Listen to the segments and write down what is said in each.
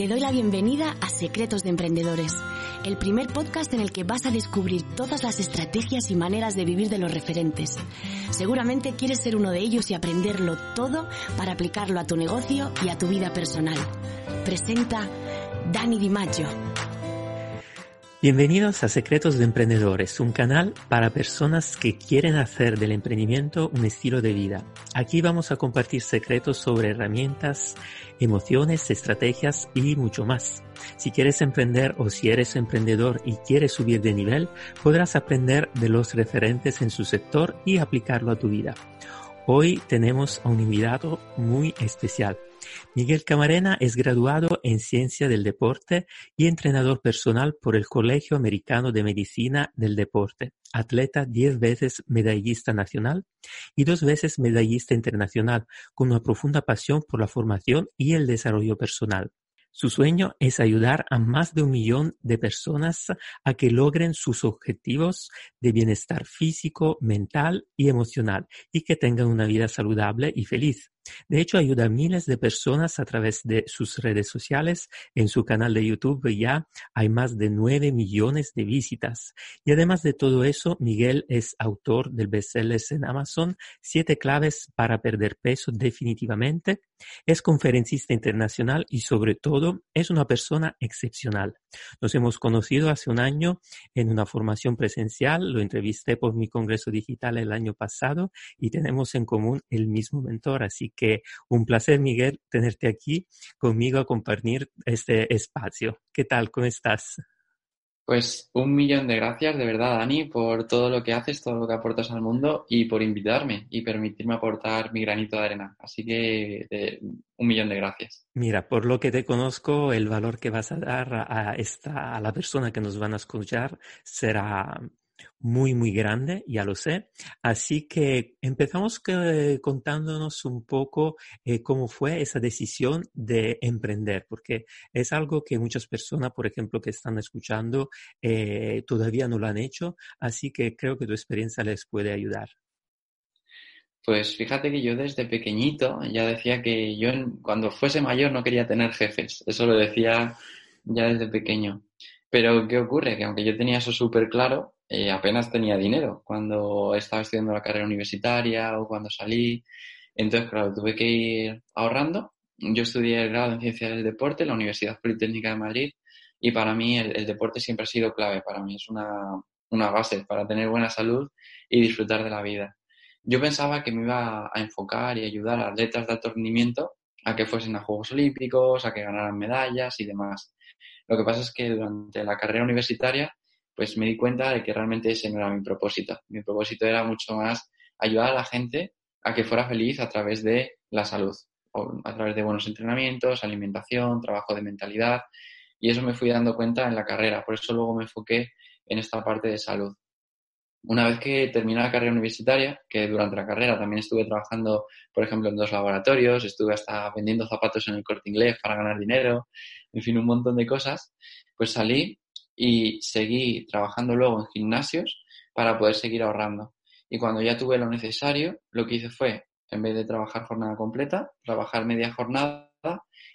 Te doy la bienvenida a Secretos de Emprendedores, el primer podcast en el que vas a descubrir todas las estrategias y maneras de vivir de los referentes. Seguramente quieres ser uno de ellos y aprenderlo todo para aplicarlo a tu negocio y a tu vida personal. Presenta Dani Di Maggio. Bienvenidos a Secretos de Emprendedores, un canal para personas que quieren hacer del emprendimiento un estilo de vida. Aquí vamos a compartir secretos sobre herramientas, emociones, estrategias y mucho más. Si quieres emprender o si eres emprendedor y quieres subir de nivel, podrás aprender de los referentes en su sector y aplicarlo a tu vida. Hoy tenemos a un invitado muy especial. Miguel Camarena es graduado en Ciencia del Deporte y entrenador personal por el Colegio Americano de Medicina del Deporte, atleta diez veces medallista nacional y dos veces medallista internacional, con una profunda pasión por la formación y el desarrollo personal. Su sueño es ayudar a más de un millón de personas a que logren sus objetivos de bienestar físico, mental y emocional y que tengan una vida saludable y feliz. De hecho, ayuda a miles de personas a través de sus redes sociales. En su canal de YouTube ya hay más de 9 millones de visitas. Y además de todo eso, Miguel es autor del bestseller en Amazon, Siete claves para perder peso definitivamente. Es conferencista internacional y sobre todo es una persona excepcional. Nos hemos conocido hace un año en una formación presencial, lo entrevisté por mi congreso digital el año pasado y tenemos en común el mismo mentor, así que un placer Miguel tenerte aquí conmigo a compartir este espacio. ¿Qué tal? ¿Cómo estás? Pues un millón de gracias, de verdad, Dani, por todo lo que haces, todo lo que aportas al mundo y por invitarme y permitirme aportar mi granito de arena. Así que un millón de gracias. Mira, por lo que te conozco, el valor que vas a dar a, esta, a la persona que nos van a escuchar será muy, muy grande, ya lo sé. Así que empezamos contándonos un poco eh, cómo fue esa decisión de emprender, porque es algo que muchas personas, por ejemplo, que están escuchando, eh, todavía no lo han hecho, así que creo que tu experiencia les puede ayudar. Pues fíjate que yo desde pequeñito ya decía que yo cuando fuese mayor no quería tener jefes, eso lo decía ya desde pequeño. Pero ¿qué ocurre? Que aunque yo tenía eso súper claro, eh, apenas tenía dinero cuando estaba estudiando la carrera universitaria o cuando salí. Entonces, claro, tuve que ir ahorrando. Yo estudié el grado en Ciencias del Deporte en la Universidad Politécnica de Madrid y para mí el, deporte siempre ha sido clave. Para mí es una, una base para tener buena salud y disfrutar de la vida. Yo pensaba que me iba a enfocar y ayudar a atletas de alto rendimiento a que fuesen a Juegos Olímpicos, a que ganaran medallas y demás. Lo que pasa es que durante la carrera universitaria pues me di cuenta de que realmente ese no era mi propósito. Mi propósito era mucho más ayudar a la gente a que fuera feliz a través de la salud, a través de buenos entrenamientos, alimentación, trabajo de mentalidad. Y eso me fui dando cuenta en la carrera. Por eso luego me enfoqué en esta parte de salud. Una vez que terminé la carrera universitaria, que durante la carrera también estuve trabajando, por ejemplo, en dos laboratorios, estuve hasta vendiendo zapatos en el corte inglés para ganar dinero, en fin, un montón de cosas, pues salí y seguí trabajando luego en gimnasios para poder seguir ahorrando. Y cuando ya tuve lo necesario, lo que hice fue, en vez de trabajar jornada completa, trabajar media jornada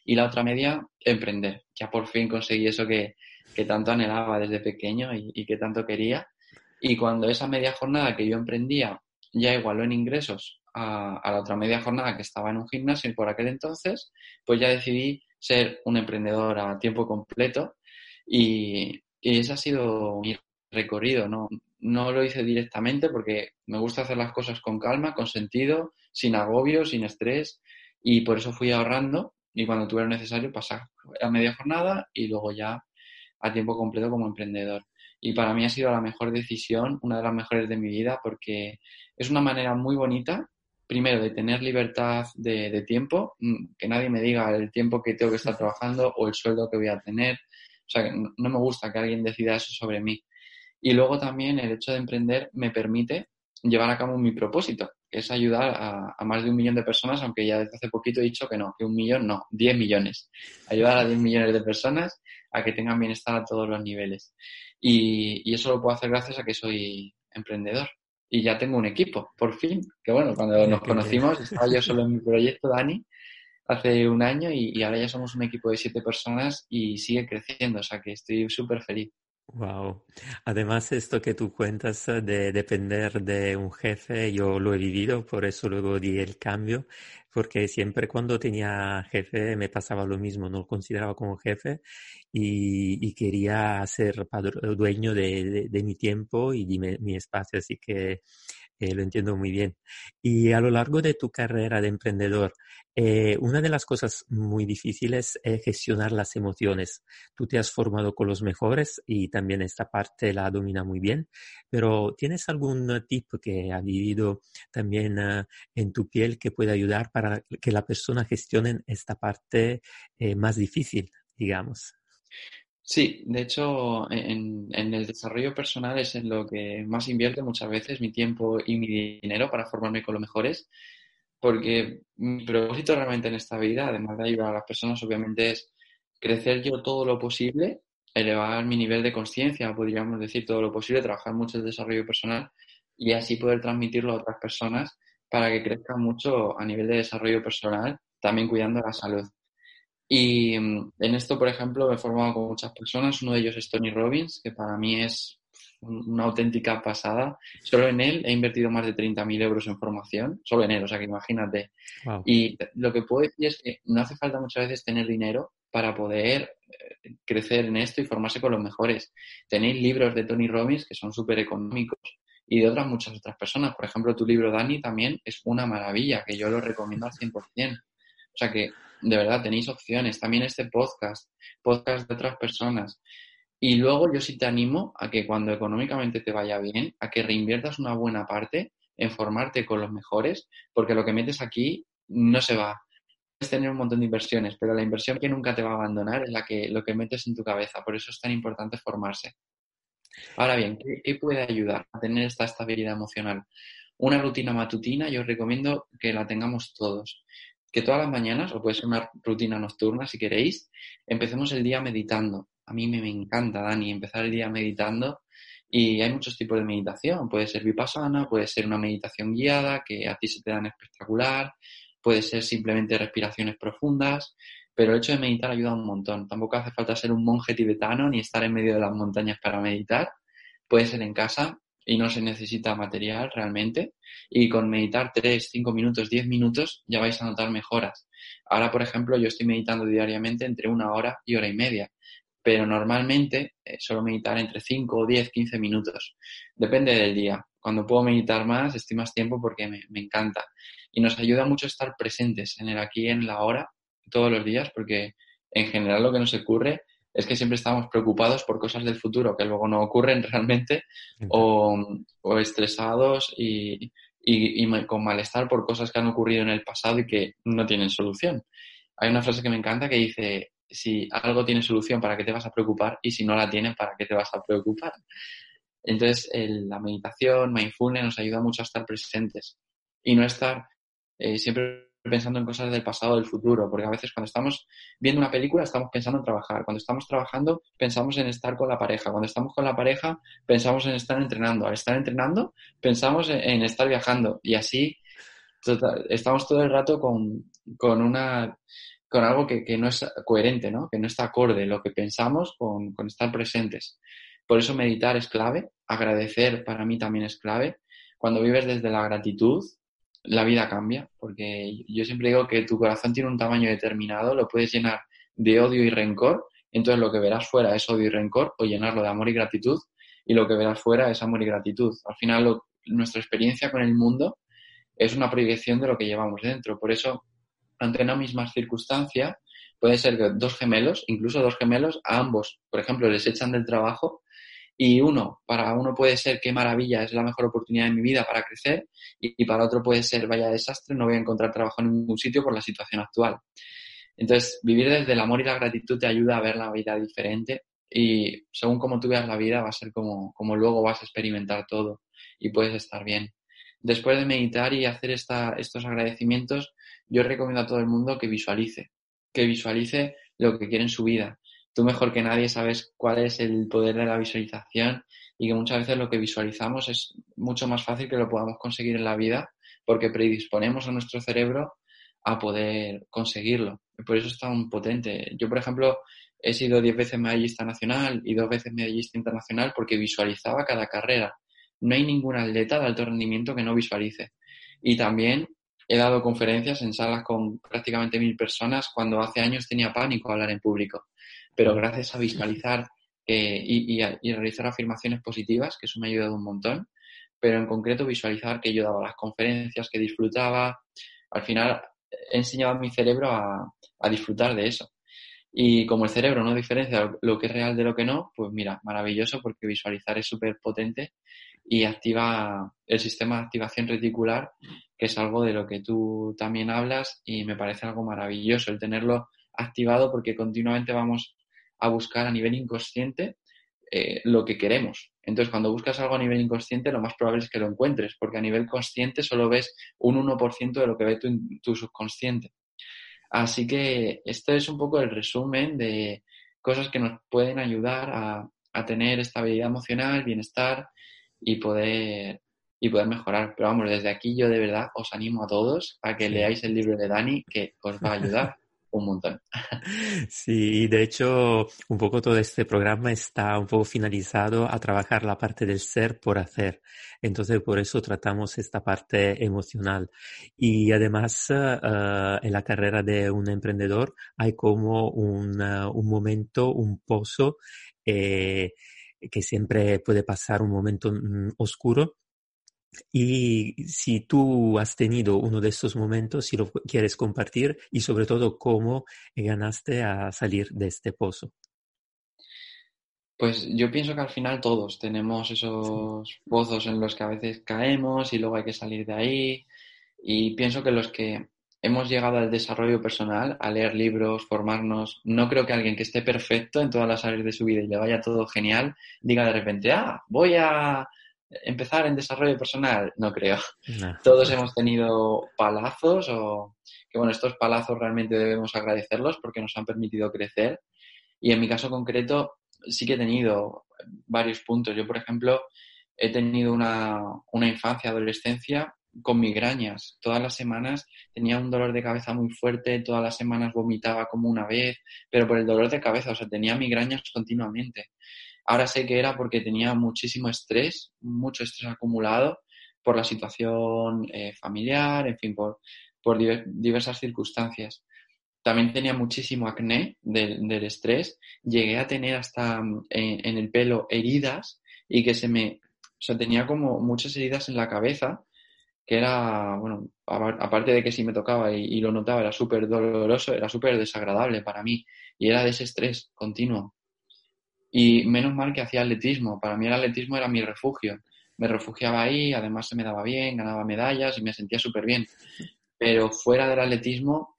y la otra media emprender. Ya por fin conseguí eso que, tanto anhelaba desde pequeño y, que tanto quería. Y cuando esa media jornada que yo emprendía ya igualó en ingresos a, a, la otra media jornada que estaba en un gimnasio por aquel entonces, pues ya decidí ser un emprendedor a tiempo completo y, y ese ha sido mi recorrido, ¿no? No lo hice directamente porque me gusta hacer las cosas con calma, con sentido, sin agobio, sin estrés y por eso fui ahorrando y cuando tuve lo necesario pasar a media jornada y luego ya a tiempo completo como emprendedor. Y para mí ha sido la mejor decisión, una de las mejores de mi vida porque es una manera muy bonita primero, de tener libertad de, tiempo, mm, que nadie me diga el tiempo que tengo que estar trabajando o el sueldo que voy a tener. O sea, no, no me gusta que alguien decida eso sobre mí. Y luego también el hecho de emprender me permite llevar a cabo mi propósito, que es ayudar a, más de un millón de personas, aunque ya desde hace poquito he dicho que no, que un millón no, 10 millones. Ayudar a 10 millones de personas a que tengan bienestar a todos los niveles. Y, eso lo puedo hacer gracias a que soy emprendedor. Y ya tengo un equipo, por fin. Que bueno, cuando nos conocimos estaba yo solo en mi proyecto, Dani, hace un año y, ahora ya somos un equipo de siete personas y sigue creciendo. O sea que estoy súper feliz. Wow. Además, esto que tú cuentas eh, de depender de un jefe, yo lo he vivido, por eso luego di el cambio, porque siempre cuando tenía jefe me pasaba lo mismo, no lo consideraba como jefe y, quería ser dueño de, mi tiempo y de mi espacio, así que eh, lo entiendo muy bien. Y a lo largo de tu carrera de emprendedor, eh, una de las cosas muy difíciles es gestionar las emociones. Tú te has formado con los mejores y también esta parte la domina muy bien, pero ¿tienes algún tip que ha vivido también ah, en tu piel que pueda ayudar para que la persona gestione esta parte eh, más difícil, digamos? Sí, de hecho, en, el desarrollo personal es en lo que más invierto muchas veces mi tiempo y mi dinero para formarme con los mejores, porque mi propósito realmente en esta vida, además de ayudar a las personas, obviamente es crecer yo todo lo posible, elevar mi nivel de conciencia, podríamos decir todo lo posible, trabajar mucho el desarrollo personal y así poder transmitirlo a otras personas para que crezcan mucho a nivel de desarrollo personal, también cuidando la salud. Y mm, en esto, por ejemplo, me he formado con muchas personas. Uno de ellos es Tony Robbins, que para mí es una auténtica pasada. Solo en él he invertido más de 30.000 euros en formación, solo en él, o sea que imagínate. Y lo que puedo decir es que no hace falta muchas veces tener dinero para poder eh, crecer en esto y formarse con los mejores. Tenéis libros de Tony Robbins que son súper económicos y de otras muchas otras personas. Por ejemplo, tu libro, Dani, también es una maravilla, que yo lo recomiendo al 100%. O sea que, de verdad, tenéis opciones. También este podcast, podcast de otras personas. Y luego yo sí te animo a que cuando económicamente te vaya bien, a que reinviertas una buena parte en formarte con los mejores, porque lo que metes aquí no se va. Puedes tener un montón de inversiones, pero la inversión que nunca te va a abandonar es la que, lo que metes en tu cabeza. Por eso es tan importante formarse. Ahora bien, ¿qué, puede ayudar a tener esta estabilidad emocional? Una rutina matutina, yo os recomiendo que la tengamos todos que todas las mañanas, o puede ser una rutina nocturna si queréis, empecemos el día meditando. A mí me, encanta, Dani, empezar el día meditando y hay muchos tipos de meditación. Puede ser vipassana, puede ser una meditación guiada que a ti se te dan espectacular, puede ser simplemente respiraciones profundas, pero el hecho de meditar ayuda un montón. Tampoco hace falta ser un monje tibetano ni estar en medio de las montañas para meditar. Puede ser en casa y no se necesita material realmente. Y con meditar 3, 5 minutos, 10 minutos ya vais a notar mejoras. Ahora, por ejemplo, yo estoy meditando diariamente entre una hora y hora y media, pero normalmente eh, suelo meditar entre 5, 10, 15 minutos. Depende del día. Cuando puedo meditar más, estoy más tiempo porque me, me encanta. Y nos ayuda mucho estar presentes en el aquí en la hora todos los días, porque en general lo que nos ocurre es que siempre estamos preocupados por cosas del futuro que luego no ocurren realmente o, estresados y, con malestar por cosas que han ocurrido en el pasado y que no tienen solución. Hay una frase que me encanta que dice, si algo tiene solución, ¿para qué te vas a preocupar? Y si no la tiene, ¿para qué te vas a preocupar? Entonces, la meditación, mindfulness, nos ayuda mucho a estar presentes y no estar eh, siempre pensando en cosas del pasado, del futuro, porque a veces cuando estamos viendo una película estamos pensando en trabajar, cuando estamos trabajando pensamos en estar con la pareja, cuando estamos con la pareja pensamos en estar entrenando, al estar entrenando pensamos en, estar viajando y así estamos todo el rato con, con una con algo que, que, no es coherente, ¿no? que no está acorde lo que pensamos con, con estar presentes. Por eso meditar es clave, agradecer para mí también es clave. Cuando vives desde la gratitud, la vida cambia, porque yo siempre digo que tu corazón tiene un tamaño determinado, lo puedes llenar de odio y rencor, entonces lo que verás fuera es odio y rencor, o llenarlo de amor y gratitud, y lo que verás fuera es amor y gratitud. Al final, nuestra experiencia con el mundo es una proyección de lo que llevamos dentro. Por eso, ante una misma circunstancia, puede ser que dos gemelos, incluso dos gemelos, a ambos, por ejemplo, les echan del trabajo Y uno, para uno puede ser qué maravilla, es la mejor oportunidad de mi vida para crecer, y, para otro puede ser vaya desastre, no voy a encontrar trabajo en ningún sitio por la situación actual. Entonces, vivir desde el amor y la gratitud te ayuda a ver la vida diferente y según como tú veas la vida va a ser como, como luego vas a experimentar todo y puedes estar bien. Después de meditar y hacer esta, estos agradecimientos, yo recomiendo a todo el mundo que visualice, que visualice lo que quiere en su vida. Tú mejor que nadie sabes cuál es el poder de la visualización y que muchas veces lo que visualizamos es mucho más fácil que lo podamos conseguir en la vida porque predisponemos a nuestro cerebro a poder conseguirlo. Por eso es tan potente. Yo, por ejemplo, he sido diez veces medallista nacional y dos veces medallista internacional porque visualizaba cada carrera. No hay ningún atleta de alto rendimiento que no visualice. Y también he dado conferencias en salas con prácticamente mil personas cuando hace años tenía pánico hablar en público. Pero gracias a visualizar eh, y, realizar afirmaciones positivas, que eso me ha ayudado un montón, pero en concreto visualizar que yo daba las conferencias, que disfrutaba, al final he enseñado a mi cerebro a, a disfrutar de eso. Y como el cerebro no diferencia lo que es real de lo que no, pues mira, maravilloso porque visualizar es súper potente y activa el sistema de activación reticular, que es algo de lo que tú también hablas y me parece algo maravilloso el tenerlo activado porque continuamente vamos a buscar a nivel inconsciente eh, lo que queremos. Entonces, cuando buscas algo a nivel inconsciente, lo más probable es que lo encuentres, porque a nivel consciente solo ves un 1% de lo que ve tu, tu subconsciente. Así que esto es un poco el resumen de cosas que nos pueden ayudar a, a tener estabilidad emocional, bienestar y poder, y poder mejorar. Pero vamos, desde aquí yo de verdad os animo a todos a que leáis el libro de Dani, que os va a ayudar. un. Sí, de hecho, un poco todo este programa está un poco finalizado a trabajar la parte del ser por hacer. Entonces, por eso tratamos esta parte emocional. Y además, eh, en la carrera de un emprendedor hay como un, un momento, un pozo eh, que siempre puede pasar un momento mm, oscuro. Y si tú has tenido uno de estos momentos, si lo quieres compartir y sobre todo cómo ganaste a salir de este pozo. Pues yo pienso que al final todos tenemos esos pozos en los que a veces caemos y luego hay que salir de ahí. Y pienso que los que hemos llegado al desarrollo personal, a leer libros, formarnos. No creo que alguien que esté perfecto en todas las áreas de su vida y le vaya todo genial, diga de repente, ah, voy a empezar en desarrollo personal. No creo. Todos hemos tenido palazos o que bueno, estos palazos realmente debemos agradecerlos porque nos han permitido crecer. Y en mi caso concreto sí que he tenido varios puntos. Yo, por ejemplo, he tenido una, una infancia, adolescencia con migrañas. Todas las semanas tenía un dolor de cabeza muy fuerte, todas las semanas vomitaba como una vez, pero por el dolor de cabeza, o sea, tenía migrañas continuamente. Ahora sé que era porque tenía muchísimo estrés, mucho estrés acumulado por la situación eh, familiar, en fin, por, por diversas circunstancias. También tenía muchísimo acné del, estrés. Llegué a tener hasta en, en, el pelo heridas y que se me... O sea, tenía como muchas heridas en la cabeza que era, bueno, aparte de que si me tocaba y, lo notaba, era súper doloroso, era súper desagradable para mí y era de ese estrés continuo. Y menos mal que hacía atletismo, para mí el atletismo era mi refugio. Me refugiaba ahí, además se me daba bien, ganaba medallas y me sentía súper bien. Pero fuera del atletismo,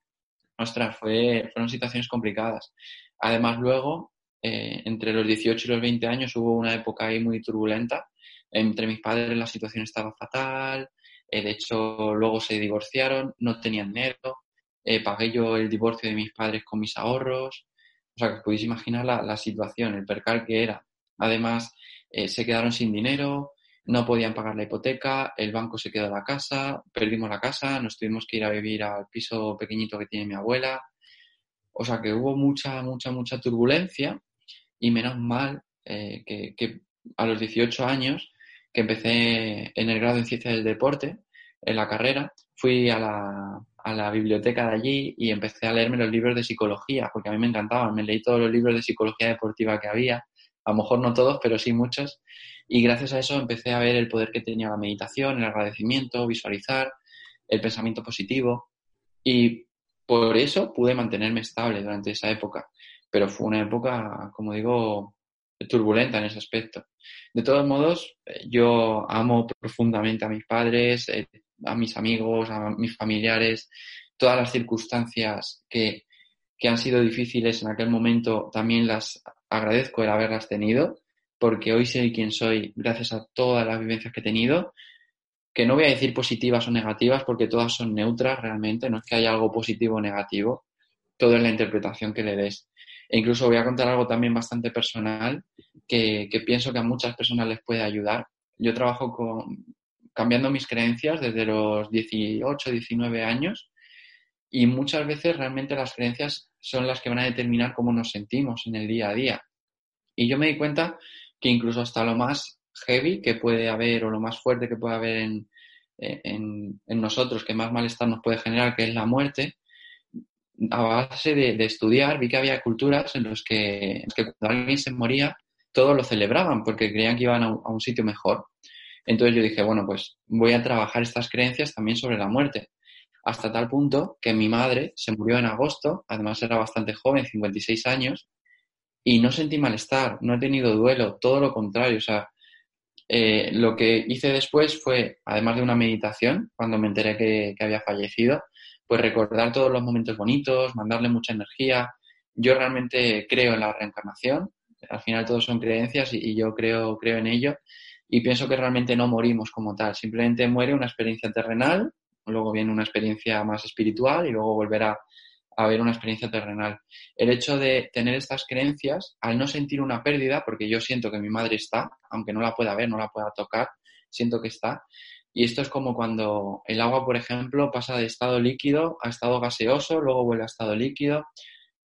ostras, fue, fueron situaciones complicadas. Además, luego, eh, entre los 18 y los 20 años hubo una época ahí muy turbulenta. Entre mis padres la situación estaba fatal, eh, de hecho, luego se divorciaron, no tenían dinero, eh, pagué yo el divorcio de mis padres con mis ahorros. O sea, que podéis imaginar la, situación, el percal que era. Además, eh, se quedaron sin dinero, no podían pagar la hipoteca, el banco se quedó en la casa, perdimos la casa, nos tuvimos que ir a vivir al piso pequeñito que tiene mi abuela. O sea, que hubo mucha, mucha, mucha turbulencia y menos mal que, que a los 18 años que empecé en el grado en ciencia del deporte, en la carrera, fui a la, a la biblioteca de allí y empecé a leerme los libros de psicología, porque a mí me encantaban. Me leí todos los libros de psicología deportiva que había, a lo mejor no todos, pero sí muchos. Y gracias a eso empecé a ver el poder que tenía la meditación, el agradecimiento, visualizar, el pensamiento positivo. Y por eso pude mantenerme estable durante esa época. Pero fue una época, como digo, turbulenta en ese aspecto. De todos modos, yo amo profundamente a mis padres, eh, a mis amigos, a mis familiares, todas las circunstancias que, que han sido difíciles en aquel momento, también las agradezco el haberlas tenido, porque hoy soy quien soy gracias a todas las vivencias que he tenido, que no voy a decir positivas o negativas porque todas son neutras realmente, no es que haya algo positivo o negativo, todo es la interpretación que le des. E incluso voy a contar algo también bastante personal que, pienso que a muchas personas les puede ayudar. Yo trabajo con, cambiando mis creencias desde los 18, 19 años y muchas veces realmente las creencias son las que van a determinar cómo nos sentimos en el día a día. Y yo me di cuenta que incluso hasta lo más heavy que puede haber o lo más fuerte que puede haber en, en, nosotros, que más malestar nos puede generar, que es la muerte, a base de, estudiar, vi que había culturas en las que, cuando alguien se moría, todos lo celebraban porque creían que iban a un, sitio mejor. Entonces yo dije, bueno, pues voy a trabajar estas creencias también sobre la muerte. Hasta tal punto que mi madre se murió en agosto, además era bastante joven, 56 años, y no sentí malestar, no he tenido duelo, todo lo contrario. O sea, eh, lo que hice después fue, además de una meditación, cuando me enteré que había fallecido, pues recordar todos los momentos bonitos, mandarle mucha energía. Yo realmente creo en la reencarnación, al final todos son creencias y, yo creo, creo en ello y pienso que realmente no morimos como tal, simplemente muere una experiencia terrenal, luego viene una experiencia más espiritual y luego volverá a haber una experiencia terrenal. El hecho de tener estas creencias, al no sentir una pérdida, porque yo siento que mi madre está, aunque no la pueda ver, no la pueda tocar, siento que está, y esto es como cuando el agua, por ejemplo, pasa de estado líquido a estado gaseoso, luego vuelve a estado líquido.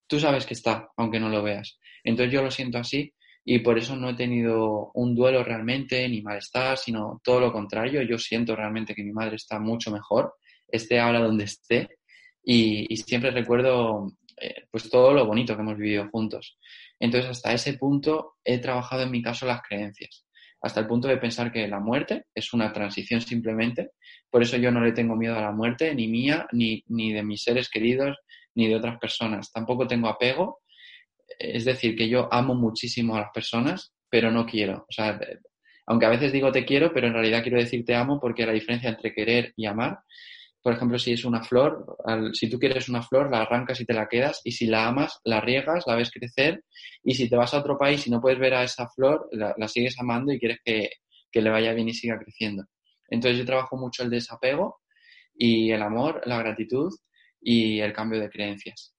Tú sabes que está, aunque no lo veas. Entonces yo lo siento así y por eso no he tenido un duelo realmente ni malestar, sino todo lo contrario. Yo siento realmente que mi madre está mucho mejor, esté ahora donde esté y, siempre recuerdo eh, pues todo lo bonito que hemos vivido juntos. Entonces hasta ese punto he trabajado en mi caso las creencias hasta el punto de pensar que la muerte es una transición simplemente. Por eso yo no le tengo miedo a la muerte, ni mía, ni, ni de mis seres queridos, ni de otras personas. Tampoco tengo apego. Es decir, que yo amo muchísimo a las personas, pero no quiero. O sea, aunque a veces digo te quiero, pero en realidad quiero decir te amo porque la diferencia entre querer y amar por ejemplo, si es una flor, si tú quieres una flor, la arrancas y te la quedas, y si la amas, la riegas, la ves crecer, y si te vas a otro país y no puedes ver a esa flor, la, sigues amando y quieres que, que, le vaya bien y siga creciendo. Entonces yo trabajo mucho el desapego y el amor, la gratitud y el cambio de creencias.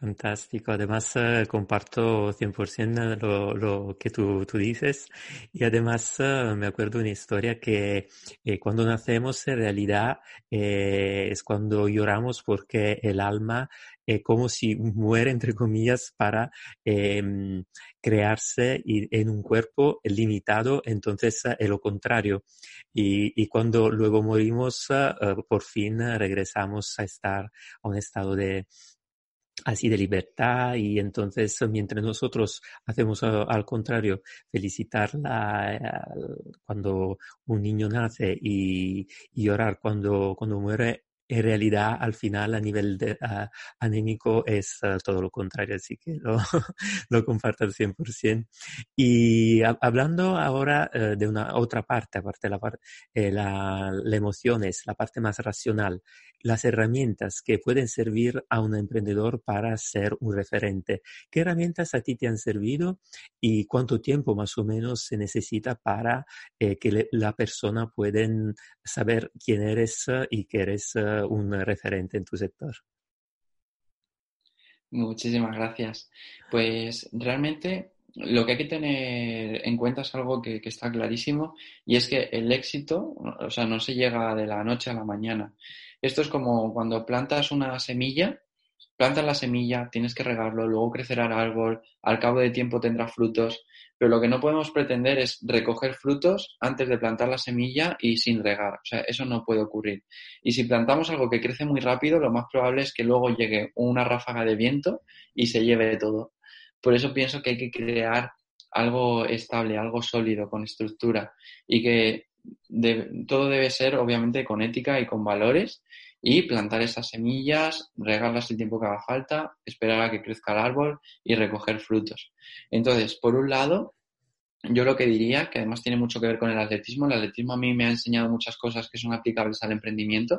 Fantástico. Además, eh, comparto 100% lo, lo que tú, tú, dices. Y además, eh, me acuerdo una historia que eh, cuando nacemos, en realidad, es cuando lloramos porque el alma es como si muere, entre comillas, para em, crearse en un cuerpo limitado. Entonces, es lo contrario. Y, y, cuando luego morimos, por fin regresamos a estar a un estado de, así de libertad y entonces mientras nosotros hacemos al contrario felicitarla eh, cuando un niño nace y, y llorar cuando, cuando muere en realidad al final a nivel de, anémico es ah, todo lo contrario, así que lo, lo comparto al 100%. Y hablando ahora eh, de una otra parte, aparte de la, parte, eh, la, la emociones, la parte más racional, las herramientas que pueden servir a un emprendedor para ser un referente. ¿Qué herramientas a ti te han servido y cuánto tiempo más o menos se necesita para eh, que la persona pueda saber quién eres y que eres un referente en tu sector. Muchísimas gracias. Pues realmente lo que hay que tener en cuenta es algo que, está clarísimo y es que el éxito, o sea, no se llega de la noche a la mañana. Esto es como cuando plantas una semilla, plantas la semilla, tienes que regarlo, luego crecerá el árbol, al cabo de tiempo tendrá frutos, pero lo que no podemos pretender es recoger frutos antes de plantar la semilla y sin regar. O sea, eso no puede ocurrir. Y si plantamos algo que crece muy rápido, lo más probable es que luego llegue una ráfaga de viento y se lleve todo. Por eso pienso que hay que crear algo estable, algo sólido, con estructura y que todo debe ser obviamente con ética y con valores y plantar esas semillas, regarlas el tiempo que haga falta, esperar a que crezca el árbol y recoger frutos. Entonces, por un lado, yo lo que diría, que además tiene mucho que ver con el atletismo, el atletismo a mí me ha enseñado muchas cosas que son aplicables al emprendimiento.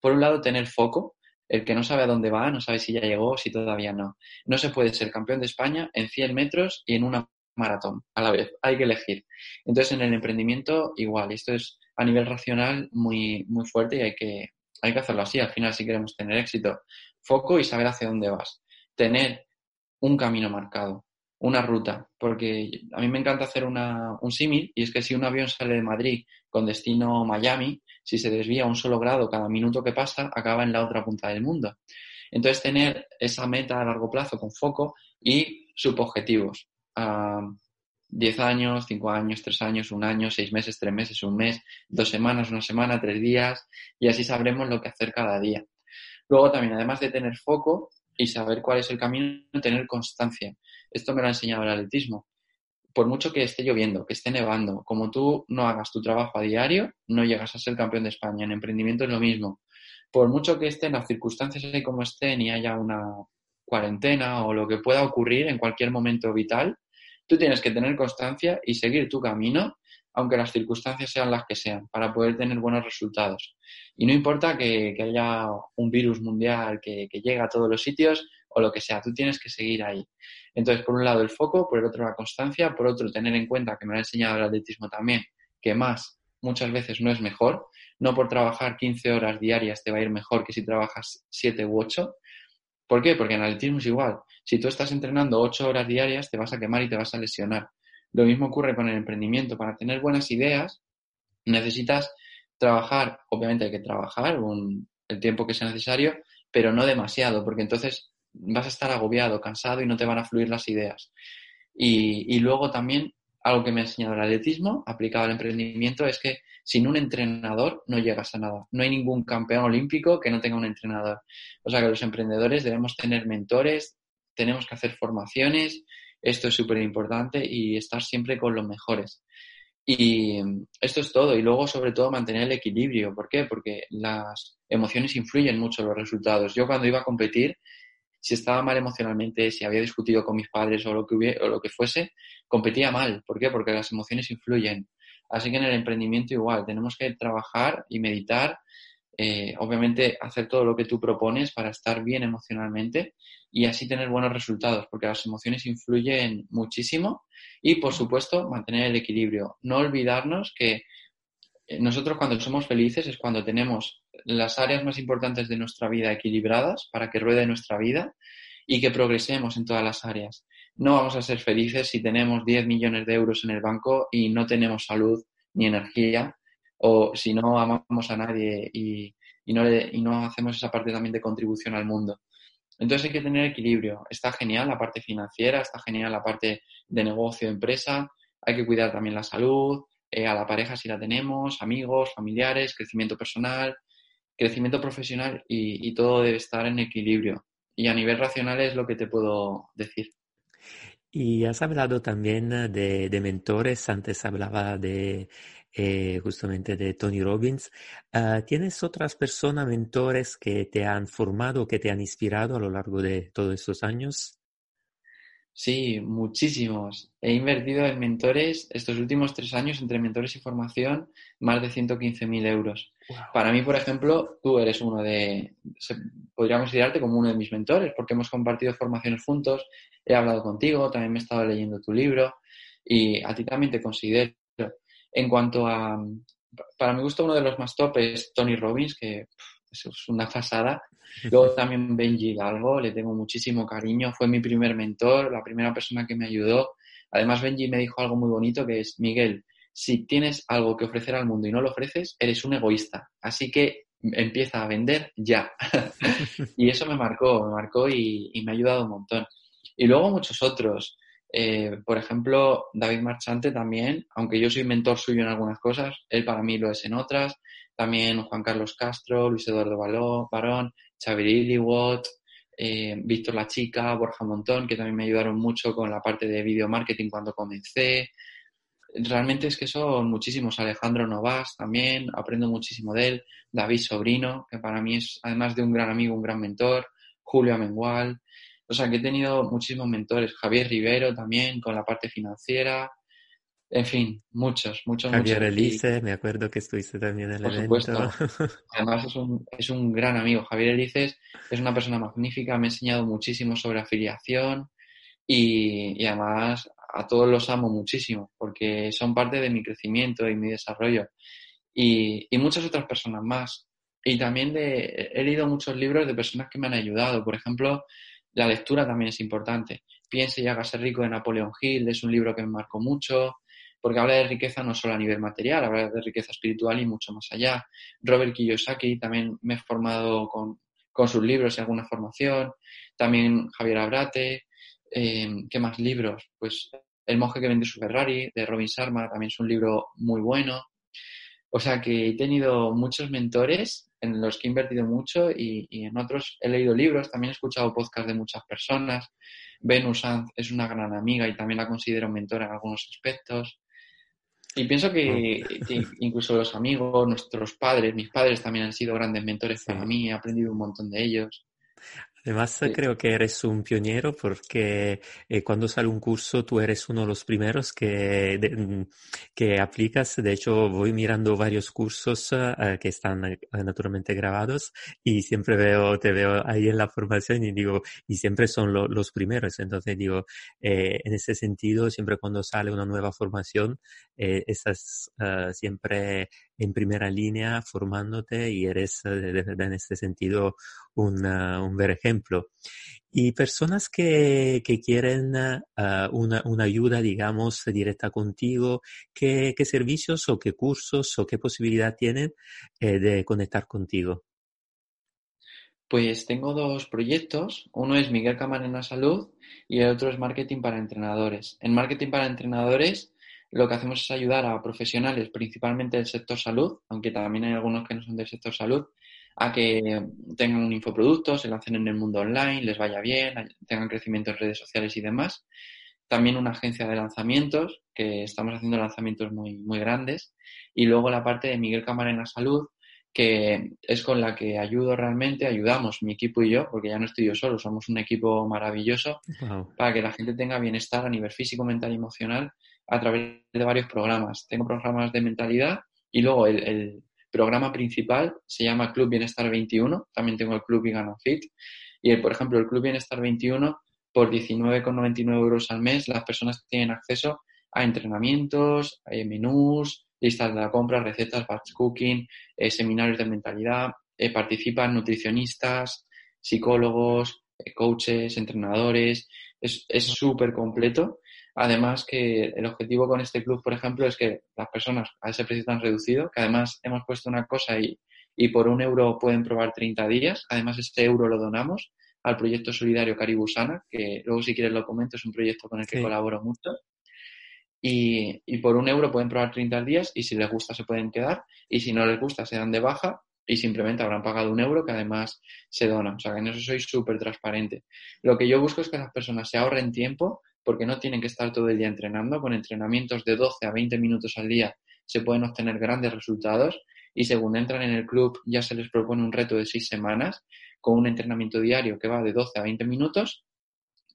Por un lado, tener foco, el que no sabe a dónde va, no sabe si ya llegó o si todavía no. No se puede ser campeón de España en 100 metros y en una maratón a la vez. Hay que elegir. Entonces, en el emprendimiento, igual. Esto es a nivel racional muy, muy fuerte y hay que, hay que hacerlo así. Al final, si queremos tener éxito, foco y saber hacia dónde vas. Tener un camino marcado, una ruta. Porque a mí me encanta hacer una, un símil y es que si un avión sale de Madrid con destino Miami, si se desvía un solo grado cada minuto que pasa, acaba en la otra punta del mundo. Entonces, tener esa meta a largo plazo con foco y subobjetivos a 10 años, 5 años, 3 años, un año, 6 meses, 3 meses, un mes, dos semanas, una semana, 3 días, y así sabremos lo que hacer cada día. Luego también, además de tener foco y saber cuál es el camino, tener constancia. Esto me lo ha enseñado el atletismo. Por mucho que esté lloviendo, que esté nevando, como tú no hagas tu trabajo a diario, no llegas a ser campeón de España. En emprendimiento es lo mismo. Por mucho que estén las circunstancias así como estén y haya una cuarentena o lo que pueda ocurrir en cualquier momento vital, Tú tienes que tener constancia y seguir tu camino, aunque las circunstancias sean las que sean, para poder tener buenos resultados. Y no importa que, haya un virus mundial que, que llegue a todos los sitios o lo que sea, tú tienes que seguir ahí. Entonces, por un lado el foco, por el otro la constancia, por otro tener en cuenta, que me lo ha enseñado el atletismo también, que más muchas veces no es mejor. No por trabajar 15 horas diarias te va a ir mejor que si trabajas 7 u 8. ¿Por qué? Porque en atletismo es igual. Si tú estás entrenando ocho horas diarias, te vas a quemar y te vas a lesionar. Lo mismo ocurre con el emprendimiento. Para tener buenas ideas, necesitas trabajar, obviamente hay que trabajar el tiempo que sea necesario, pero no demasiado, porque entonces vas a estar agobiado, cansado y no te van a fluir las ideas. Y, y luego también, algo que me ha enseñado el atletismo aplicado al emprendimiento es que sin un entrenador no llegas a nada. No hay ningún campeón olímpico que no tenga un entrenador. O sea que los emprendedores debemos tener mentores, tenemos que hacer formaciones, esto es súper importante y estar siempre con los mejores. Y esto es todo. Y luego, sobre todo, mantener el equilibrio. ¿Por qué? Porque las emociones influyen mucho en los resultados. Yo cuando iba a competir, si estaba mal emocionalmente, si había discutido con mis padres o lo que, hubiera, o lo que fuese, competía mal. ¿Por qué? Porque las emociones influyen. Así que en el emprendimiento igual, tenemos que trabajar y meditar, eh, obviamente hacer todo lo que tú propones para estar bien emocionalmente y así tener buenos resultados, porque las emociones influyen muchísimo y, por supuesto, mantener el equilibrio. No olvidarnos que eh, nosotros cuando somos felices es cuando tenemos las áreas más importantes de nuestra vida equilibradas para que ruede nuestra vida y que progresemos en todas las áreas no vamos a ser felices si tenemos 10 millones de euros en el banco y no tenemos salud ni energía o si no amamos a nadie y, no, y no hacemos esa parte también de contribución al mundo. Entonces hay que tener equilibrio. Está genial la parte financiera, está genial la parte de negocio, empresa, hay que cuidar también la salud, eh, a la pareja si la tenemos, amigos, familiares, crecimiento personal, crecimiento profesional y todo debe estar en equilibrio. Y a nivel racional es lo que te puedo decir. Y has hablado también de, mentores, antes hablaba de eh, justamente de Tony Robbins. Ah, ¿Tienes otras personas, mentores que te han formado, que te han inspirado a lo largo de todos estos años? Sí, muchísimos. He invertido en mentores estos últimos tres años entre mentores y formación más de 115.000 euros. Para mí, por ejemplo, tú eres uno de, podría considerarte como uno de mis mentores porque hemos compartido formaciones juntos, he hablado contigo, también me he estado leyendo tu libro y a ti también te considero. En cuanto a, para mi gusto, uno de los más top es Tony Robbins, que es una pasada. Luego también Benji Galgo, le tengo muchísimo cariño, fue mi primer mentor, la primera persona que me ayudó. Además, Benji me dijo algo muy bonito que es, Miguel, si tienes algo que ofrecer al mundo y no lo ofreces, eres un egoísta. Así que empieza a vender ya. y eso me marcó, me marcó y, me ha ayudado un montón. Y luego muchos otros. Eh, por ejemplo, David Marchante también, aunque yo soy mentor suyo en algunas cosas, él para mí lo es en otras también Juan Carlos Castro, Luis Eduardo Barón, Xavier Illiwot, eh, Víctor La Chica, Borja Montón, que también me ayudaron mucho con la parte de video marketing cuando comencé. realmente es que son muchísimos. Alejandro Novas también, aprendo muchísimo de él. David Sobrino, que para mí es, además de un gran amigo, un gran mentor. Julio Amengual. O sea, que he tenido muchísimos mentores. Javier Rivero también, con la parte financiera. En fin, muchos, muchos, Javier muchos. Elice, me acuerdo que estuviste también en el Por evento. supuesto. Además es un, es un gran amigo. Javier Elices es una persona magnífica, me ha enseñado muchísimo sobre afiliación y, y además a todos los amo muchísimo porque son parte de mi crecimiento y mi desarrollo y, y muchas otras personas más. Y también de, he leído muchos libros de personas que me han ayudado. Por ejemplo, la lectura también es importante. Piense y hágase rico de Napoleón Hill es un libro que me marcó mucho porque habla de riqueza no solo a nivel material, habla de riqueza espiritual y mucho más allá. Robert Kiyosaki, también me he formado con, con sus libros y alguna formación. También Javier Abrate. Eh, ¿Qué más libros? Pues El monje que vendió su Ferrari, de Robin Sharma, también es un libro muy bueno. O sea que he tenido muchos mentores en los que he invertido mucho y, y en otros he leído libros, también he escuchado podcasts de muchas personas. Venus Sanz es una gran amiga y también la considero mentora en algunos aspectos. Y pienso que, que incluso los amigos, nuestros padres, mis padres también han sido grandes mentores para mí, he aprendido un montón de ellos. Además, Sí. creo que eres un pionero porque eh, cuando sale un curso tú eres uno de los primeros que, de- mm, que aplicas. De hecho, voy mirando varios cursos eh, que están eh, naturalmente grabados y siempre veo, te veo ahí en la formación y digo, y siempre son lo- los primeros. Entonces digo, eh, en ese sentido, siempre cuando sale una nueva formación, eh, estás eh, siempre en primera línea formándote y eres eh, de en este sentido un, uh, un ver ejemplo. Y personas que, que quieren uh, una, una, ayuda, digamos, directa contigo, ¿qué, qué, servicios o qué cursos o qué posibilidad tienen eh, de conectar contigo? Pues tengo dos proyectos. Uno es Miguel Camarena Salud y el otro es Marketing para Entrenadores. En Marketing para Entrenadores lo que hacemos es ayudar a profesionales, principalmente del sector salud, aunque también hay algunos que no son del sector salud, a que tengan un infoproducto, se lancen en el mundo online, les vaya bien, tengan crecimiento en redes sociales y demás. También una agencia de lanzamientos, que estamos haciendo lanzamientos muy, muy grandes. Y luego la parte de Miguel Camarena Salud, que es con la que ayudo realmente, ayudamos mi equipo y yo, porque ya no estoy yo solo, somos un equipo maravilloso, wow. para que la gente tenga bienestar a nivel físico, mental y emocional a través de varios programas. Tengo programas de mentalidad y luego el, el programa principal se llama Club Bienestar 21, también tengo el Club Vegan Fit y, el, por ejemplo, el Club Bienestar 21, por 19,99 euros al mes, las personas tienen acceso a entrenamientos, a menús, listas de la compra, recetas, batch cooking, eh, seminarios de mentalidad, eh, participan nutricionistas, psicólogos, eh, coaches, entrenadores, es súper completo. Además que el objetivo con este club, por ejemplo, es que las personas a ese precio tan reducido, que además hemos puesto una cosa y, y por un euro pueden probar 30 días, además este euro lo donamos al proyecto solidario Caribusana, que luego si quieres lo comento, es un proyecto con el que sí. colaboro mucho. Y, y, por un euro pueden probar 30 días y si les gusta se pueden quedar y si no les gusta se dan de baja y simplemente habrán pagado un euro que además se dona. O sea que en eso soy súper transparente. Lo que yo busco es que las personas se ahorren tiempo porque no tienen que estar todo el día entrenando. Con entrenamientos de 12 a 20 minutos al día se pueden obtener grandes resultados y según entran en el club ya se les propone un reto de 6 semanas con un entrenamiento diario que va de 12 a 20 minutos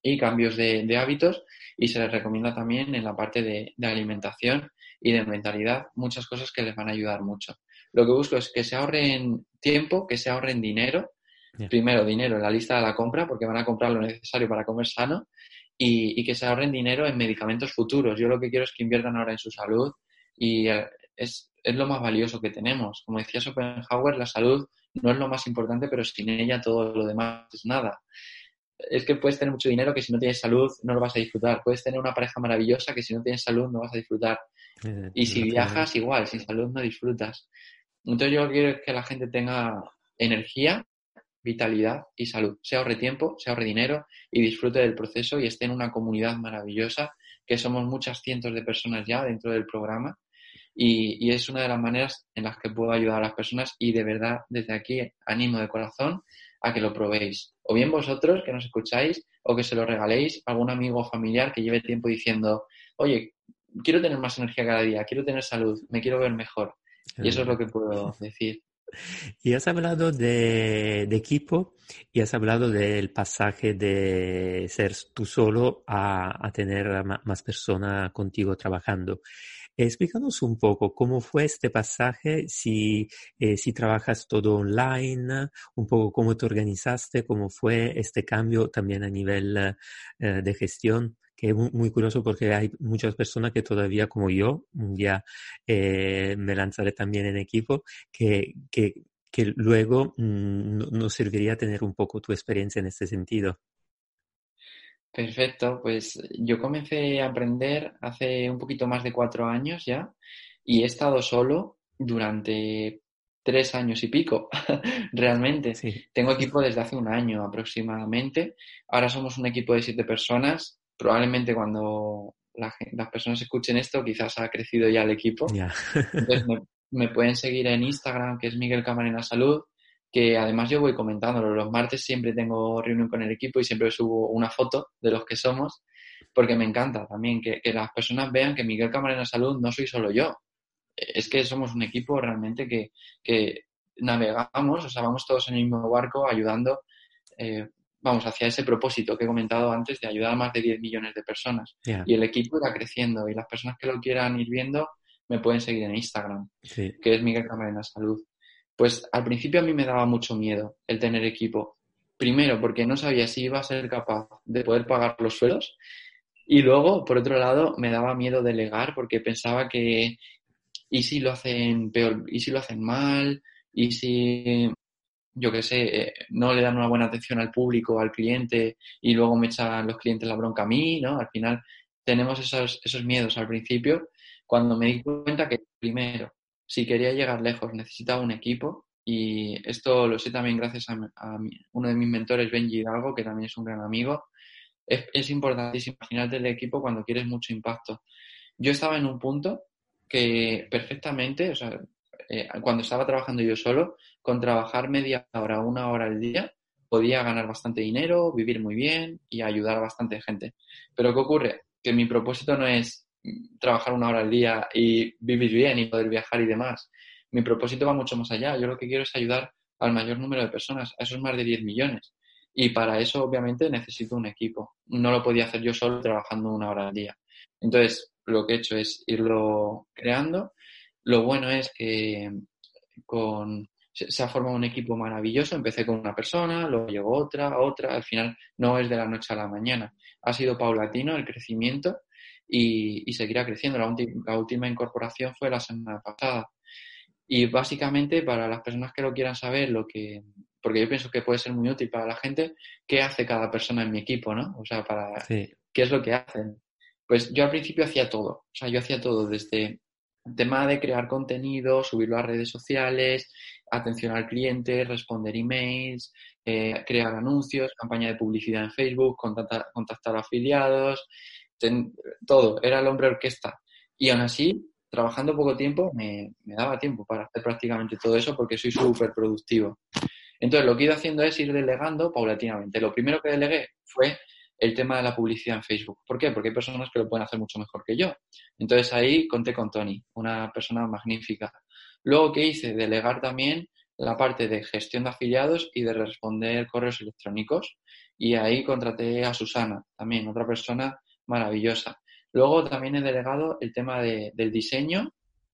y cambios de, de hábitos y se les recomienda también en la parte de, de, alimentación y de mentalidad muchas cosas que les van a ayudar mucho. Lo que busco es que se ahorren tiempo, que se ahorren dinero. Yeah. Primero, dinero en la lista de la compra, porque van a comprar lo necesario para comer sano, y, y, que se ahorren dinero en medicamentos futuros. Yo lo que quiero es que inviertan ahora en su salud y es, es lo más valioso que tenemos. Como decía Schopenhauer, la salud no es lo más importante, pero sin ella todo lo demás es nada es que puedes tener mucho dinero que si no tienes salud no lo vas a disfrutar. Puedes tener una pareja maravillosa que si no tienes salud no vas a disfrutar. Eh, y si viajas, igual, sin salud no disfrutas. Entonces yo quiero que la gente tenga energía, vitalidad y salud. Se ahorre tiempo, se ahorre dinero y disfrute del proceso y esté en una comunidad maravillosa, que somos muchas cientos de personas ya dentro del programa. Y, es una de las maneras en las que puedo ayudar a las personas y de verdad desde aquí animo de corazón a que lo probéis. O bien vosotros que nos escucháis o que se lo regaléis a algún amigo o familiar que lleve tiempo diciendo, oye, quiero tener más energía cada día, quiero tener salud, me quiero ver mejor. Y eso es lo que puedo decir. Y has hablado de, equipo y has hablado del pasaje de ser tú solo a, tener más personas contigo trabajando. Explícanos un poco cómo fue este pasaje, si, eh, si trabajas todo online, un poco cómo te organizaste, cómo fue este cambio también a nivel eh, de gestión que es muy, curioso porque hay muchas personas que todavía, como yo, un día eh, me lanzaré también en equipo, que, que, que luego mm, nos serviría tener un poco tu experiencia en este sentido. Perfecto, pues yo comencé a aprender hace un poquito más de cuatro años ya y he estado solo durante tres años y pico, realmente. Tengo equipo desde hace un año aproximadamente. Ahora somos un equipo de siete personas. Probablemente cuando las personas escuchen esto, quizás ha crecido ya el equipo. Entonces me, me, pueden seguir en Instagram, que es Miguel Camarena Salud que además yo voy comentándolo. Los martes siempre tengo reunión con el equipo y siempre subo una foto de los que somos, porque me encanta también que, las personas vean que Miguel Camarena Salud no soy solo yo. Es que somos un equipo realmente que, navegamos, o sea, vamos todos en el mismo barco ayudando, eh, vamos, hacia ese propósito que he comentado antes de ayudar a más de 10 millones de personas. Y el equipo irá creciendo y las personas que lo quieran ir viendo me pueden seguir en Instagram, que es Miguel Camarena Salud. Pues al principio a mí me daba mucho miedo el tener equipo. Primero, porque no sabía si iba a ser capaz de poder pagar los suelos. Y luego, por otro lado, me daba miedo delegar porque pensaba que, ¿y si lo hacen peor? ¿Y si lo hacen mal? ¿Y si, yo qué sé, eh, no le dan una buena atención al público, al cliente, y luego me echan los clientes la bronca a mí, ¿no? Al final tenemos esos, esos miedos al principio, cuando me di cuenta que, primero, si quería llegar lejos necesitaba un equipo y esto lo sé también gracias a, uno de mis mentores, Benji Hidalgo, que también es un gran amigo. Es, es importantísimo imaginarte el equipo cuando quieres mucho impacto. Yo estaba en un punto que perfectamente, o sea, eh, cuando estaba trabajando yo solo, con trabajar media hora, una hora al día, podía ganar bastante dinero, vivir muy bien y ayudar a bastante gente. Pero ¿qué ocurre? Que mi propósito no es trabajar una hora al día y vivir bien y poder viajar y demás. Mi propósito va mucho más allá. Yo lo que quiero es ayudar al mayor número de personas, a esos más de 10 millones. Y para eso, obviamente, necesito un equipo. No lo podía hacer yo solo trabajando una hora al día. Entonces, lo que he hecho es irlo creando. Lo bueno es que con, se ha formado un equipo maravilloso. Empecé con una persona, luego llegó otra, otra. Al final, no es de la noche a la mañana. Ha sido paulatino el crecimiento y, seguirá creciendo. La, la, última incorporación fue la semana pasada. Y básicamente para las personas que lo quieran saber, lo que, porque yo pienso que puede ser muy útil para la gente, qué hace cada persona en mi equipo, ¿no? O sea, para qué es lo que hacen. Pues yo al principio hacía todo, o sea, yo hacía todo desde el tema de crear contenido, subirlo a redes sociales, atención al cliente, responder emails, eh, crear anuncios, campaña de publicidad en Facebook, contactar, contactar afiliados, todo, era el hombre orquesta. Y aún así, trabajando poco tiempo, me, daba tiempo para hacer prácticamente todo eso porque soy súper productivo. Entonces, lo que he ido haciendo es ir delegando paulatinamente. Lo primero que delegué fue el tema de la publicidad en Facebook. ¿Por qué? Porque hay personas que lo pueden hacer mucho mejor que yo. Entonces ahí conté con Tony, una persona magnífica. Luego, ¿qué hice? Delegar también la parte de gestión de afiliados y de responder correos electrónicos. Y ahí contraté a Susana, también otra persona maravillosa. Luego también he delegado el tema del diseño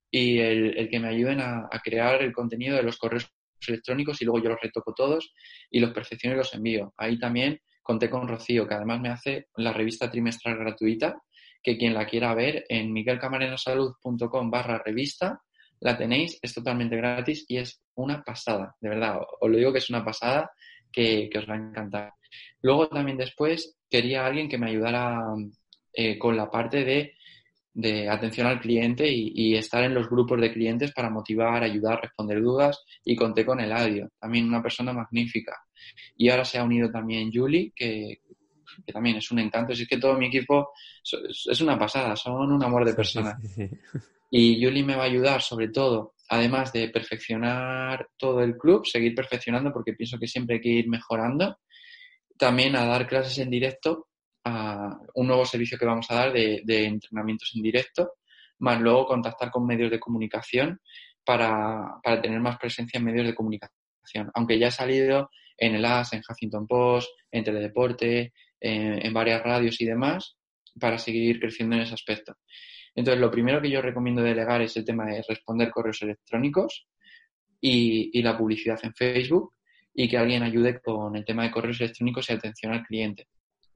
y el, que me ayuden a, crear el contenido de los correos electrónicos y luego yo los retoco todos y los perfecciono y los envío. Ahí también conté con Rocío, que además me hace la revista trimestral gratuita, que quien la quiera ver en miguelcamarenasalud.com barra revista, la tenéis, es totalmente gratis y es una pasada, de verdad, os lo digo que es una pasada que, que os va a encantar. Luego también después quería alguien que me ayudara eh, con la parte de, atención al cliente y, estar en los grupos de clientes para motivar, ayudar, responder dudas y conté con Eladio, también una persona magnífica. Y ahora se ha unido también Julie, que, también es un encanto. es que todo mi equipo es una pasada, son un amor de personas. Y Julie me va a ayudar sobre todo, además de perfeccionar todo el club, seguir perfeccionando porque pienso que siempre hay que ir mejorando, también a dar clases en directo un nuevo servicio que vamos a dar de, entrenamientos en directo, más luego contactar con medios de comunicación para, tener más presencia en medios de comunicación. Aunque ya ha salido en el AS, en Huffington Post, en Teledeporte, en varias radios y demás, para seguir creciendo en ese aspecto. Entonces, lo primero que yo recomiendo delegar es el tema de responder correos electrónicos y, la publicidad en Facebook y que alguien ayude con el tema de correos electrónicos y atención al cliente.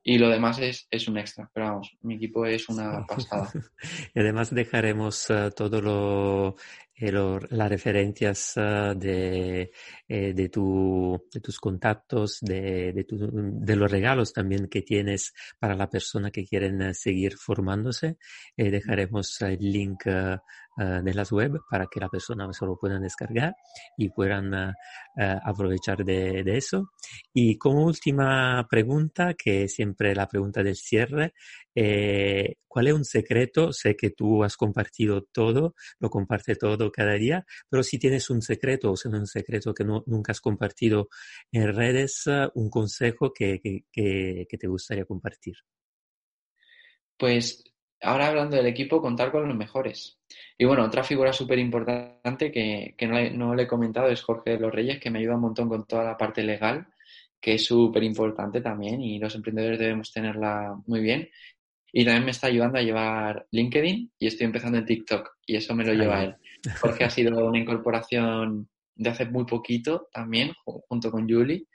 Y lo demás es, es un extra, pero vamos, mi equipo es una pasada. y además dejaremos uh, todo lo, eh, las referencias uh, de, eh, de, tu, de, tus contactos, de, de, tu, de, los regalos también que tienes para la persona que quieren uh, seguir formándose. Eh, dejaremos el link eh, de las web para que la persona se lo puedan descargar y puedan eh, eh, aprovechar de, eso. Y como última pregunta, que siempre la pregunta del cierre, ¿cuál es un secreto? Sé que tú has compartido todo, lo comparte todo cada día, pero si tienes un secreto o no un secreto que no, nunca has compartido en redes, un consejo que, que, que te gustaría compartir. Pues ahora hablando del equipo, contar con los mejores. Y bueno, otra figura súper importante que, no, le he comentado es Jorge de los Reyes, que me ayuda un montón con toda la parte legal, que es súper importante también y los emprendedores debemos tenerla muy bien. Y también me está ayudando a llevar LinkedIn y estoy empezando en TikTok y eso me lo lleva él. Jorge ha sido una incorporación de hace muy poquito también, junto con Julie,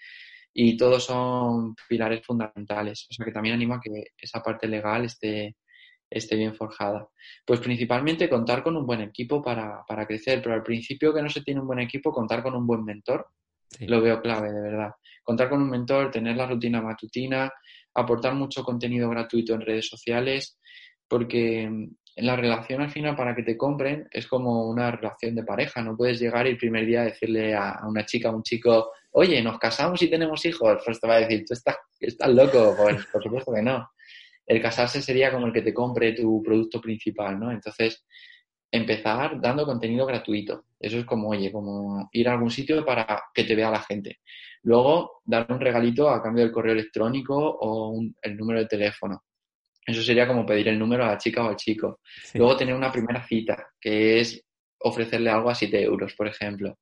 y todos son pilares fundamentales. O sea que también animo a que esa parte legal esté, esté bien forjada. Pues principalmente contar con un buen equipo para, para, crecer, pero al principio que no se tiene un buen equipo, contar con un buen mentor, lo veo clave, de verdad. Contar con un mentor, tener la rutina matutina, aportar mucho contenido gratuito en redes sociales, porque en la relación al final para que te compren es como una relación de pareja, no puedes llegar y el primer día decirle a, una chica, a un chico, oye, nos casamos y tenemos hijos, pues te va a decir, tú estás, estás loco, pues por supuesto que no el casarse sería como el que te compre tu producto principal, ¿no? Entonces, empezar dando contenido gratuito. Eso es como, oye, como ir a algún sitio para que te vea la gente. Luego, dar un regalito a cambio del correo electrónico o el número de teléfono. Eso sería como pedir el número a la chica o al chico. Luego, tener una primera cita, que es ofrecerle algo a 7 euros, por ejemplo.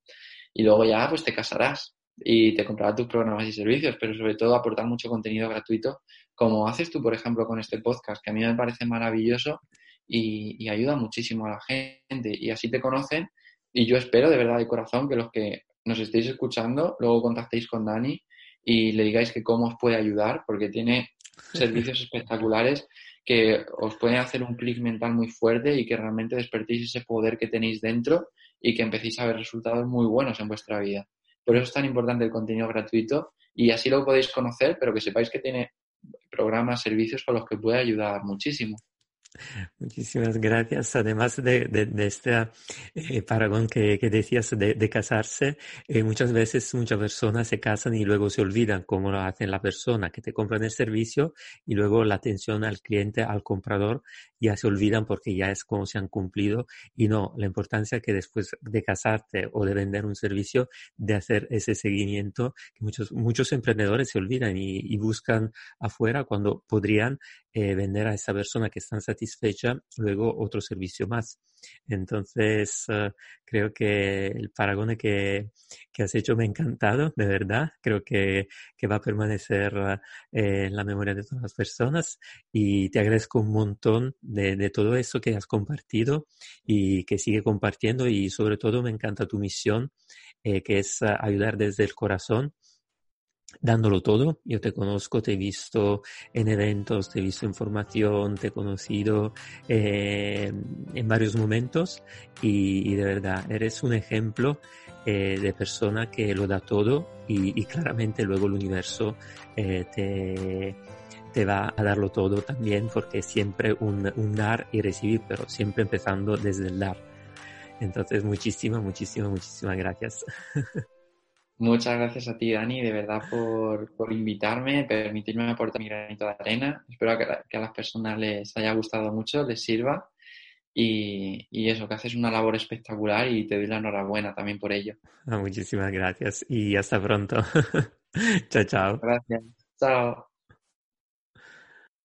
Y luego ya, pues te casarás y te comprarás tus programas y servicios, pero sobre todo aportar mucho contenido gratuito como haces tú, por ejemplo, con este podcast, que a mí me parece maravilloso y, ayuda muchísimo a la gente y así te conocen. Y yo espero de verdad de corazón que los que nos estéis escuchando luego contactéis con Dani y le digáis que cómo os puede ayudar, porque tiene servicios espectaculares que os pueden hacer un clic mental muy fuerte y que realmente despertéis ese poder que tenéis dentro y que empecéis a ver resultados muy buenos en vuestra vida. Por eso es tan importante el contenido gratuito y así lo podéis conocer, pero que sepáis que tiene programas, servicios con los que puede ayudar muchísimo. Muchísimas gracias. Además de, de, este eh, paragón que, que, decías de, casarse, eh, muchas veces muchas personas se casan y luego se olvidan cómo lo hacen la persona que te compra el servicio y luego la atención al cliente, al comprador, ya se olvidan porque ya es como se han cumplido y no, la importancia que después de casarte o de vender un servicio, de hacer ese seguimiento, que muchos, muchos emprendedores se olvidan y, buscan afuera cuando podrían eh, vender a esa persona que está satisfecha luego otro servicio más. Entonces, uh, creo que el paragone que, que, has hecho me ha encantado, de verdad. Creo que, que va a permanecer uh, en la memoria de todas las personas y te agradezco un montón de, todo eso que has compartido y que sigue compartiendo y sobre todo me encanta tu misión, eh, que es ayudar desde el corazón dándolo todo. Yo te conozco, te he visto en eventos, te he visto en formación, te he conocido eh, en varios momentos y, de verdad eres un ejemplo eh, de persona que lo da todo y, claramente luego el universo eh, te, te va a darlo todo también porque siempre un, un dar y recibir, pero siempre empezando desde el dar. Entonces, muchísimas, muchísimas, muchísimas gracias. Muchas gracias a ti, Dani, de verdad por, por invitarme, permitirme aportar mi granito de arena. Espero que, a las personas les haya gustado mucho, les sirva. Y, y, eso, que haces una labor espectacular y te doy la enhorabuena también por ello. Muchísimas gracias y hasta pronto. chao, chao. Gracias. Chao.